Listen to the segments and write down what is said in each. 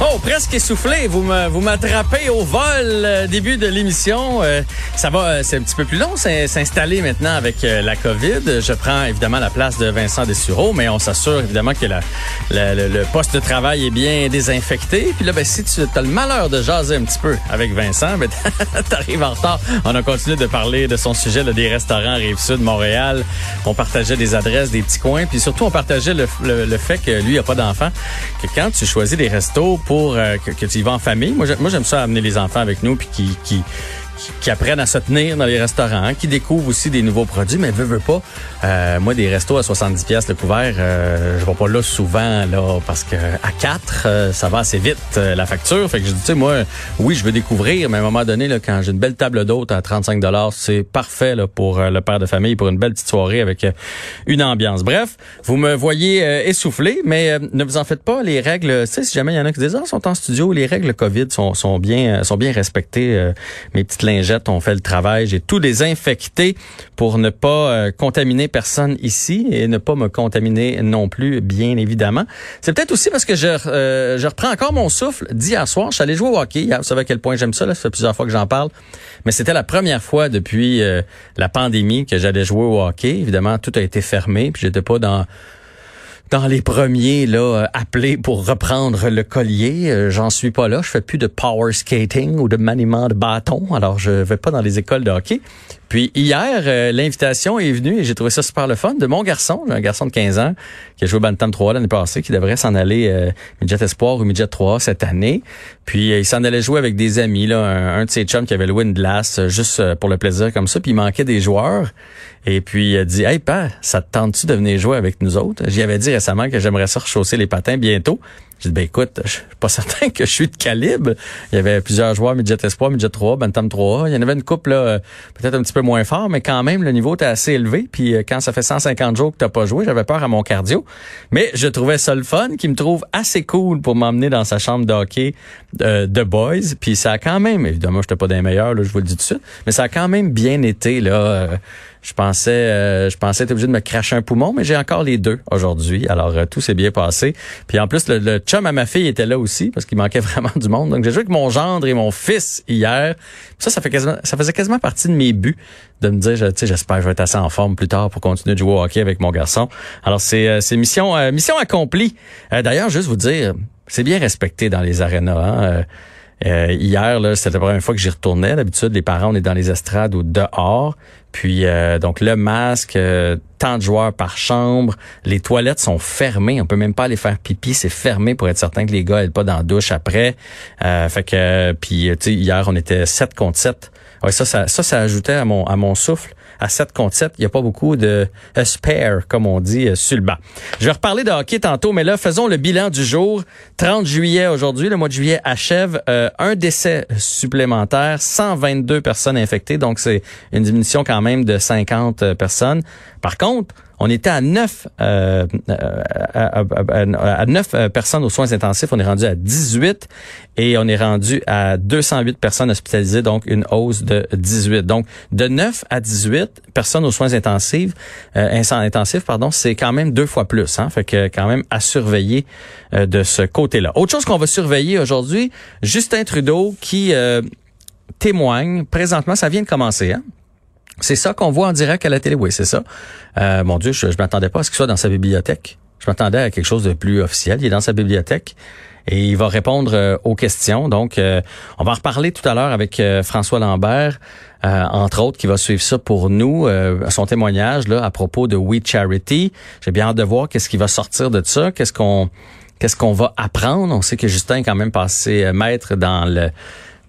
Oh, presque essoufflé. Vous me, vous m'attrapez au vol euh, début de l'émission. Euh, ça va, euh, c'est un petit peu plus long s'installer maintenant avec euh, la COVID. Je prends évidemment la place de Vincent Dessureau, mais on s'assure évidemment que la- le, le poste de travail est bien désinfecté. Puis là, ben, si tu as le malheur de jaser un petit peu avec Vincent, ben, t'arrives en retard. On a continué de parler de son sujet là, des restaurants Rive-Sud, Montréal. On partageait des adresses, des petits coins. Puis surtout, on partageait le, le- le fait que lui, il a pas d'enfant. Que quand tu choisis des restos pour euh, que, tu y vas en famille, moi j'aime ça amener les enfants avec nous puis qui, qui, qui, apprennent à se tenir dans les restaurants, hein, qui découvrent aussi des nouveaux produits, mais veut, veut pas. Euh, moi, des restos à 70 pièces le couvert, euh, je vais pas là souvent là parce que à 4, ça va assez vite euh, la facture. Fait que je dis, tu sais, moi, oui, je veux découvrir, mais à un moment donné, là, quand j'ai une belle table d'hôte à 35 dollars, c'est parfait là, pour euh, le père de famille, pour une belle petite soirée avec euh, une ambiance. Bref, vous me voyez euh, essoufflé, mais euh, ne vous en faites pas. Les règles, si jamais il y en a qui disent, ah, sont en studio, les règles COVID sont, sont bien, euh, sont bien respectées. Euh, mes petites lingettes fait le travail. J'ai tout désinfecté pour ne pas euh, contaminer personne ici et ne pas me contaminer non plus, bien évidemment. C'est peut-être aussi parce que je, euh, reprends encore mon souffle d'hier soir. Je suis allé jouer au hockey. Vous savez à quel point j'aime ça. Là. Ça fait plusieurs fois que j'en parle. Mais c'était la première fois depuis euh, la pandémie que j'allais jouer au hockey. Évidemment, tout a été fermé. Puis j'étais pas dans dans les premiers là euh, appelés pour reprendre le collier. Euh, J'en suis pas là. Je fais plus de power skating ou de maniement de bâton. Alors je vais pas dans les écoles de hockey. Puis hier, euh, l'invitation est venue et j'ai trouvé ça super le fun de mon garçon, un garçon de 15 ans qui a joué au Bantam 3 l'année passée, qui devrait s'en aller euh, midget espoir ou midget 3 cette année. Puis euh, il s'en allait jouer avec des amis là, un, de ses chums qui avait loué une glace euh, juste pour le plaisir comme ça. Puis il manquait des joueurs. Et puis il a dit Hey père, ça te tente-tu de venir jouer avec nous autres? J'y avais dit récemment que j'aimerais ça rechausser les patins bientôt. J'ai dit ben écoute, je suis pas certain que je suis de calibre. Il y avait plusieurs joueurs midget espoir, midget 3, bantam 3. Il y en avait une couple là, peut-être un petit peu moins fort, mais quand même le niveau était assez élevé. Puis euh, quand ça fait 150 jours que t'as pas joué, j'avais peur à mon cardio. Mais je trouvais ça le fun, qui me trouve assez cool pour m'emmener dans sa chambre de hockey euh, de boys. Puis ça a quand même, évidemment, j'étais pas des meilleurs, là, je vous le dis tout de suite, mais ça a quand même bien été là. euh, je pensais, euh, je pensais être obligé de me cracher un poumon, mais j'ai encore les deux aujourd'hui. Alors euh, tout s'est bien passé. Puis en plus, le, le chum à ma fille était là aussi parce qu'il manquait vraiment du monde. Donc j'ai joué avec mon gendre et mon fils hier. Ça, ça fait quasiment, ça faisait quasiment partie de mes buts de me dire, tu sais, j'espère que je vais être assez en forme plus tard pour continuer de jouer au hockey avec mon garçon. Alors c'est, euh, c'est mission, euh, mission accomplie. Euh, D'ailleurs, juste vous dire, c'est bien respecté dans les arénas. Hein? Euh, hier, là, c'était la première fois que j'y retournais. D'habitude, les parents, on est dans les estrades ou dehors. Puis, euh, donc, le masque, euh, tant de joueurs par chambre. Les toilettes sont fermées. On peut même pas aller faire pipi. C'est fermé pour être certain que les gars n'aillent pas dans la douche après. Euh, fait que, puis, tu sais, hier, on était 7 contre 7. Ouais, ça, ça, ça, ça ajoutait à mon, à mon souffle. À 7 contre 7, il n'y a pas beaucoup de euh, spare, comme on dit, euh, sur le banc. Je vais reparler de hockey tantôt, mais là, faisons le bilan du jour. 30 juillet aujourd'hui, le mois de juillet achève euh, un décès supplémentaire, 122 personnes infectées, donc c'est une diminution quand même de 50 euh, personnes. Par contre, on était à 9 euh, euh, à, à- à- à 9 euh, personnes aux soins intensifs, on est rendu à 18 et on est rendu à 208 personnes hospitalisées, donc une hausse de 18. Donc de 9 à 18 personnes aux soins intensifs, euh, intensifs pardon, c'est quand même deux fois plus hein, fait que quand même à surveiller euh, de ce côté-là. Autre chose qu'on va surveiller aujourd'hui, Justin Trudeau qui euh, témoigne présentement, ça vient de commencer hein? C'est ça qu'on voit en direct à la télé, oui, c'est ça. Euh, mon Dieu, je, je m'attendais pas à ce qu'il soit dans sa bibliothèque. Je m'attendais à quelque chose de plus officiel. Il est dans sa bibliothèque et il va répondre euh, aux questions. Donc, euh, on va en reparler tout à l'heure avec euh, François Lambert, entre autres, qui va suivre ça pour nous, son témoignage là à propos de We Charity. J'ai bien hâte de voir qu'est-ce qui va sortir de ça, qu'est-ce qu'on qu'est-ce qu'on va apprendre? On sait que Justin est quand même passé maître dans le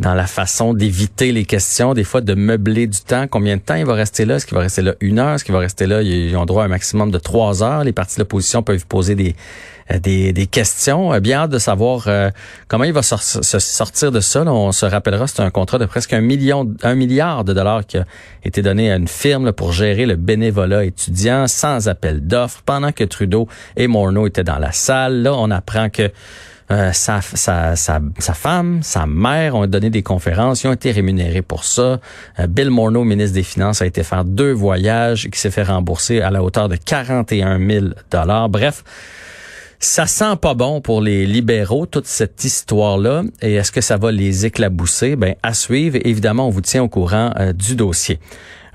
dans la façon d'éviter les questions, des fois de meubler du temps. Combien de temps il va rester là? Est-ce qu'il va rester là une heure? Est-ce qu'il va rester là? Ils ont droit à un maximum de trois heures. Les partis de l'opposition peuvent poser des, euh, des, questions. Euh, Bien hâte de savoir euh, comment il va se sortir de ça. On se rappellera, c'est un contrat de presque un million, un milliard de dollars qui a été donné à une firme pour gérer le bénévolat étudiant sans appel d'offres pendant que Trudeau et Morneau étaient dans la salle. Là, on apprend que Euh, sa, sa, sa, sa, femme, sa mère ont donné des conférences, ils ont été rémunérés pour ça. Euh, Bill Morneau, ministre des Finances, a été faire deux voyages qui s'est fait rembourser à la hauteur de 41 000 dollars. Bref, ça sent pas bon pour les libéraux, toute cette histoire-là. Et est-ce que ça va les éclabousser? Ben, à suivre. Évidemment, on vous tient au courant euh, du dossier.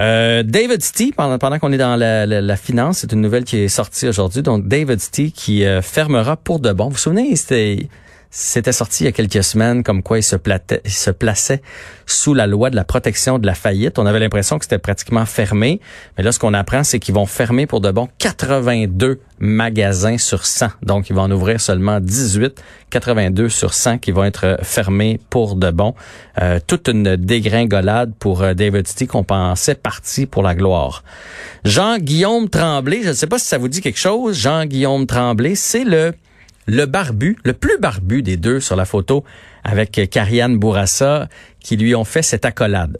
Euh, David Stee, pendant, pendant qu'on est dans la, la, finance, c'est une nouvelle qui est sortie aujourd'hui. Donc, David Stee qui euh, fermera pour de bon. Vous vous souvenez, c'était c'était sorti il y a quelques semaines comme quoi il se, plaçait sous la loi de la protection de la faillite. On avait l'impression que c'était pratiquement fermé. Mais là, ce qu'on apprend, c'est qu'ils vont fermer pour de bon 82 magasins sur 100. Donc, ils vont en ouvrir seulement 18, 82 sur 100 qui vont être fermés pour de bon. Euh, toute une dégringolade pour euh, David City qu'on pensait parti pour la gloire. Jean-Guillaume Tremblay, je ne sais pas si ça vous dit quelque chose. Jean-Guillaume Tremblay, c'est le le barbu, le plus barbu des deux sur la photo avec Karianne Bourassa qui lui ont fait cette accolade.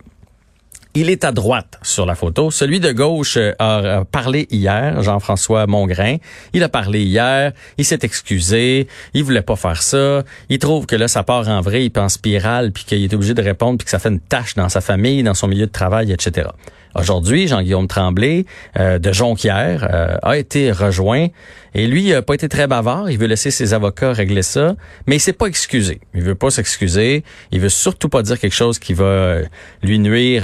Il est à droite sur la photo. Celui de gauche euh, a parlé hier, Jean-François Mongrain. Il a parlé hier, il s'est excusé, il voulait pas faire ça. Il trouve que là, ça part en vrai, il pense spirale, puis qu'il est obligé de répondre, puis que ça fait une tâche dans sa famille, dans son milieu de travail, etc. Aujourd'hui, Jean-Guillaume Tremblay euh, de Jonquière euh, a été rejoint et lui il a pas été très bavard. Il veut laisser ses avocats régler ça, mais il s'est pas excusé. Il veut pas s'excuser. Il veut surtout pas dire quelque chose qui va euh, lui nuire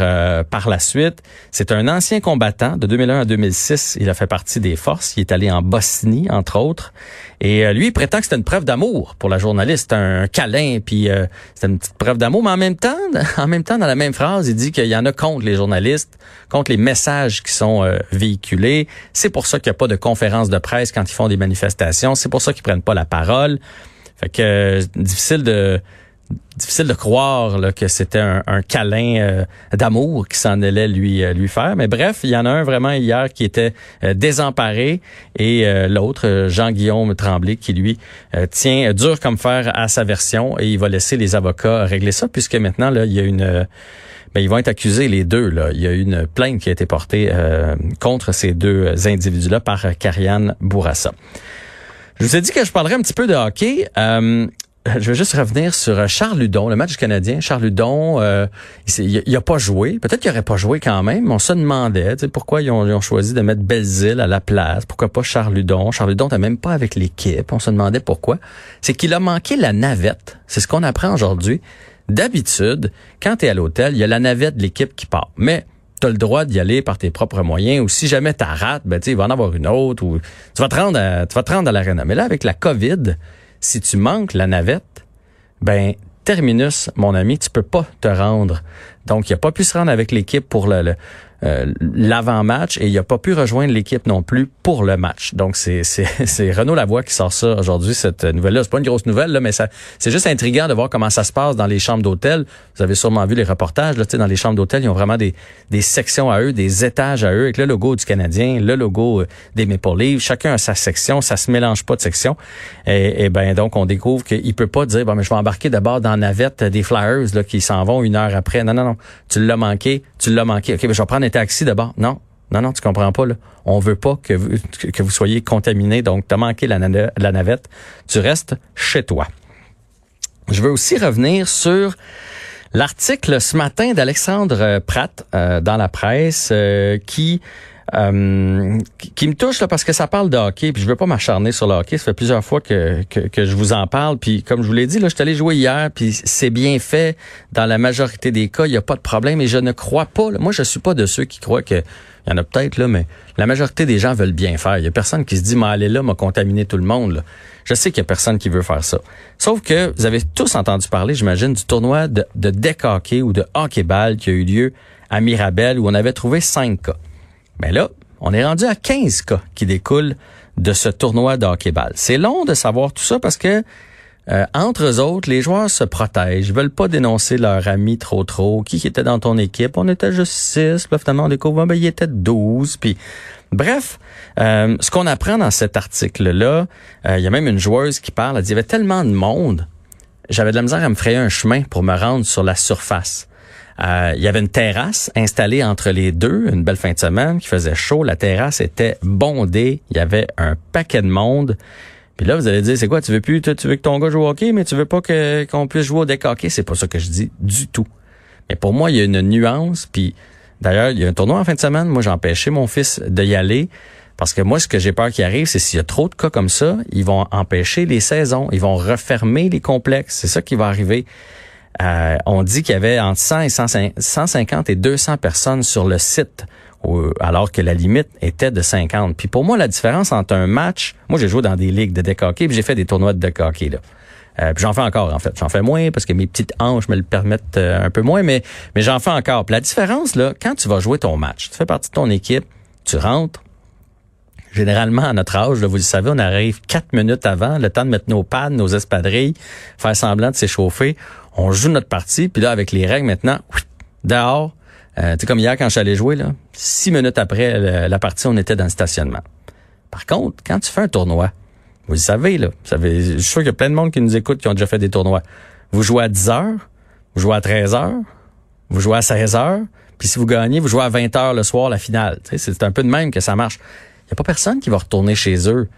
par la suite. C'est un ancien combattant de 2001 à 2006. Il a fait partie des forces. Il est allé en Bosnie entre autres. Et lui, il prétend que c'était une preuve d'amour pour la journaliste, un câlin, puis c'était une petite preuve d'amour. Mais en même temps, en même temps, dans la même phrase, il dit qu'il y en a contre les journalistes contre les messages qui sont euh, véhiculés. C'est pour ça qu'il n'y a pas de conférences de presse quand ils font des manifestations. C'est pour ça qu'ils prennent pas la parole. Fait que euh, difficile de difficile de croire là, que c'était un, câlin euh, d'amour qui s'en allait lui lui faire. Mais bref, il y en a un vraiment hier qui était désemparé et l'autre, Jean-Guillaume Tremblay, qui lui tient dur comme fer à sa version et il va laisser les avocats régler ça puisque maintenant là il y a une ben, ils vont être accusés les deux. Là. Il y a une plainte qui a été portée euh, contre ces deux individus-là par Karianne Bourassa. Je vous ai dit que je parlerais un petit peu de hockey. Euh, je vais juste revenir sur Charles Ludon, le match Canadien. Charles Ludon, euh, il, il, a pas joué. Peut-être qu'il aurait pas joué quand même. On se demandait pourquoi ils ont, choisi de mettre Belzile à la place. Pourquoi pas Charles Ludon? Charles Ludon n'était même pas avec l'équipe. On se demandait pourquoi. C'est qu'il a manqué la navette. C'est ce qu'on apprend aujourd'hui. D'habitude, quand tu à l'hôtel, il y a la navette de l'équipe qui part. Mais tu as le droit d'y aller par tes propres moyens ou si jamais tu rates, ben, il va en avoir une autre ou tu vas te rendre à, tu vas te rendre à l'arena. Mais là, avec la COVID, si tu manques la navette, ben, terminus, mon ami, tu peux pas te rendre. Donc, il a pas pu se rendre avec l'équipe pour le, euh, l'avant-match et il n'a pas pu rejoindre l'équipe non plus pour le match. Donc c'est c'est Renaud Lavoie qui sort ça aujourd'hui cette nouvelle-là. C'est pas une grosse nouvelle là, mais ça c'est juste intriguant de voir comment ça se passe dans les chambres d'hôtel. Vous avez sûrement vu les reportages là, dans les chambres d'hôtel, ils ont vraiment des des sections à eux, des étages à eux avec le logo du Canadien, le logo euh, des Maple Leafs. Chacun a sa section, ça se mélange pas de section. Et, et ben donc on découvre qu'il peut pas dire bon mais je vais embarquer d'abord dans la navette des Flyers là qui s'en vont une heure après. Non non non, tu l'as manqué, tu l'as manqué. Ok, ben je vais prendre un taxi d'abord. Non, non, non, tu comprends pas. Là. On veut pas que vous, soyez contaminé. Donc, tu as manqué la, navette. Tu restes chez toi. Je veux aussi revenir sur l'article ce matin d'Alexandre Pratt euh, dans la presse euh, qui euh, qui, me touche là, parce que ça parle de hockey, puis je veux pas m'acharner sur le hockey. Ça fait plusieurs fois que, que, je vous en parle. Puis comme je vous l'ai dit, là, je suis allé jouer hier, puis c'est bien fait. Dans la majorité des cas, il n'y a pas de problème. Et je ne crois pas. moi, je suis pas de ceux qui croient que il y en a peut-être là, mais la majorité des gens veulent bien faire. Il y a personne qui se dit, mais allez là, m'a contaminé tout le monde. Je sais qu'il y a personne qui veut faire ça. Sauf que vous avez tous entendu parler, j'imagine, du tournoi de, de deck hockey ou de hockey-ball qui a eu lieu à Mirabel où on avait trouvé cinq cas. Mais là, on est rendu à 15 cas qui découlent de ce tournoi de hockey-ball. C'est long de savoir tout ça parce que euh, entre eux autres, les joueurs se protègent, veulent pas dénoncer leur ami trop trop. Qui était dans ton équipe? On était juste 6, puis finalement on découvre, ben, il était 12, puis... Bref, euh, ce qu'on apprend dans cet article-là, euh, il y a même une joueuse qui parle, elle dit, il y avait tellement de monde, j'avais de la misère à me frayer un chemin pour me rendre sur la surface. Euh, il y avait une terrasse installée entre les deux, une belle fin de semaine qui faisait chaud. La terrasse était bondée. Il y avait un paquet de monde. Puis là, vous allez dire, c'est quoi, tu veux plus, tu veux que ton gars joue au hockey, mais tu veux pas que, qu'on puisse jouer au deck hockey? C'est pas ça que je dis du tout. Mais pour moi, il y a une nuance. Puis d'ailleurs, il y a un tournoi en fin de semaine. Moi, j'ai empêché mon fils d'y aller. Parce que moi, ce que j'ai peur qui arrive, c'est s'il y a trop de cas comme ça, ils vont empêcher les saisons, ils vont refermer les complexes. C'est ça qui va arriver. Euh, on dit qu'il y avait entre 100 et 150 et 200 personnes sur le site alors que la limite était de 50. Puis pour moi, la différence entre un match, moi j'ai joué dans des ligues de deck hockey, puis j'ai fait des tournois de deck hockey là. Euh, puis j'en fais encore en fait, j'en fais moins parce que mes petites hanches me le permettent euh, un peu moins, mais mais j'en fais encore. Puis la différence là, quand tu vas jouer ton match, tu fais partie de ton équipe, tu rentres. Généralement, à notre âge, là, vous le savez, on arrive quatre minutes avant, le temps de mettre nos pads, nos espadrilles, faire semblant de s'échauffer. On joue notre partie, puis là, avec les règles maintenant, dehors, euh, comme hier, quand allé jouer, là, six minutes après la partie, on était dans le stationnement. Par contre, quand tu fais un tournoi, vous le savez, là, vous savez, je suis sûr qu'il y a plein de monde qui nous écoute qui ont déjà fait des tournois. Vous jouez à 10 heures, vous jouez à 13 heures, vous jouez à 16 heures, puis si vous gagnez, vous jouez à 20 heures le soir, la finale. C'est un peu de même que ça marche. Il n'y a pas personne qui va retourner chez eux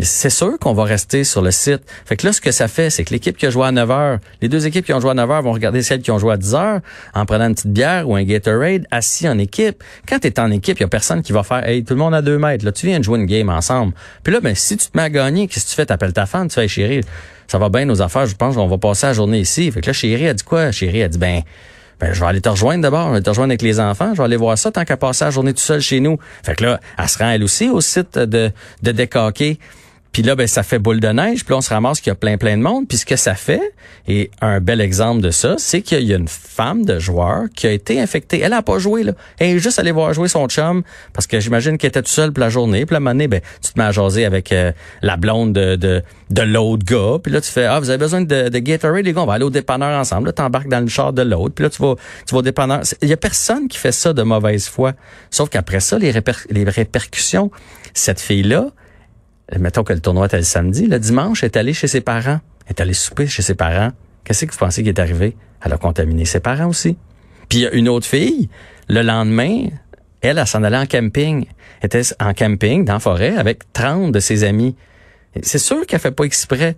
c'est sûr qu'on va rester sur le site. Fait que là, ce que ça fait, c'est que l'équipe qui a joué à 9 heures, les deux équipes qui ont joué à 9 heures vont regarder celles qui ont joué à 10 heures en prenant une petite bière ou un Gatorade assis en équipe. Quand tu es en équipe, il y a personne qui va faire Hey, tout le monde à deux mètres, là, tu viens de jouer une game ensemble. Puis là, ben, si tu te mets à gagner, qu'est-ce que tu fais? T'appelles ta femme, tu fais chérie, ça va bien nos affaires, je pense qu'on va passer la journée ici. Fait que là, chérie a dit quoi? Chérie a dit ben ben, je vais aller te rejoindre d'abord, je vais te rejoindre avec les enfants, je vais aller voir ça tant qu'à passer la journée tout seul chez nous. Fait que là, elle se rend elle aussi au site de, de. Puis là, ben, ça fait boule de neige. Puis là, on se ramasse qu'il y a plein, plein de monde. Puis ce que ça fait, et un bel exemple de ça, c'est qu'il y a une femme de joueur qui a été infectée. Elle a pas joué, là. Elle est juste allée voir jouer son chum parce que j'imagine qu'elle était toute seule pour la journée. Puis la année, ben, tu te mets à jaser avec euh, la blonde de, de, de l'autre gars. Puis là, tu fais, ah, vous avez besoin de, de Gatorade, les gars, on va aller au dépanneur ensemble. Là, t'embarques dans le char de l'autre. Puis là, tu vas, tu vas au dépanneur. Il y a personne qui fait ça de mauvaise foi. Sauf qu'après ça, les, les répercussions, cette fille-là, mettons que le tournoi était le samedi, le dimanche, elle est allée chez ses parents. Elle est allée souper chez ses parents. Qu'est-ce que vous pensez qui est arrivé? Elle a contaminé ses parents aussi. Puis il y a une autre fille, le lendemain, elle, elle s'en allait en camping. Elle était en camping, dans la forêt, avec 30 de ses amis. C'est sûr qu'elle fait pas exprès,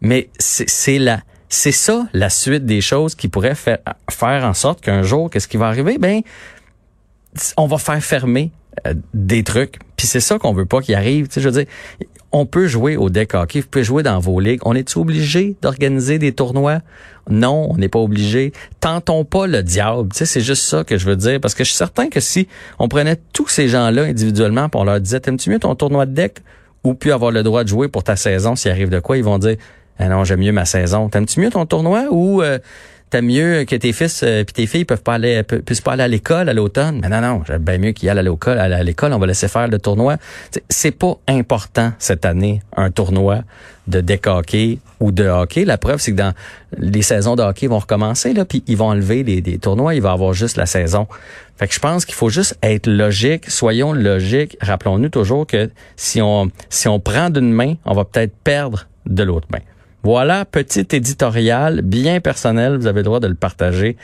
mais c'est la, c'est ça la suite des choses qui pourrait faire, faire en sorte qu'un jour, qu'est-ce qui va arriver? Ben, on va faire fermer euh, des trucs. Puis c'est ça qu'on veut pas qu'il arrive. Tu sais, je veux dire, on peut jouer au deck hockey, vous pouvez jouer dans vos ligues. On est obligé d'organiser des tournois? Non, on n'est pas obligé. Tentons pas le diable. Tu sais, c'est juste ça que je veux dire. Parce que je suis certain que si on prenait tous ces gens-là individuellement et on leur disait, t'aimes-tu mieux ton tournoi de deck ou puis avoir le droit de jouer pour ta saison? S'il arrive de quoi? Ils vont dire, ah non, j'aime mieux ma saison. T'aimes-tu mieux ton tournoi ou euh, t'aimes mieux que tes fils euh, puis tes filles peuvent pas aller puissent pas aller à l'école à l'automne. Mais non non j'aime bien mieux qu'ils aillent à l'école à l'école on va laisser faire le tournoi. C'est pas important cette année un tournoi de deck hockey ou de hockey. La preuve c'est que dans les saisons de hockey vont recommencer là puis ils vont enlever les, des tournois il va avoir juste la saison. Fait que je pense qu'il faut juste être logique soyons logiques. Rappelons-nous toujours que si on si on prend d'une main on va peut-être perdre de l'autre main voilà, petit éditorial bien personnel, vous avez le droit de le partager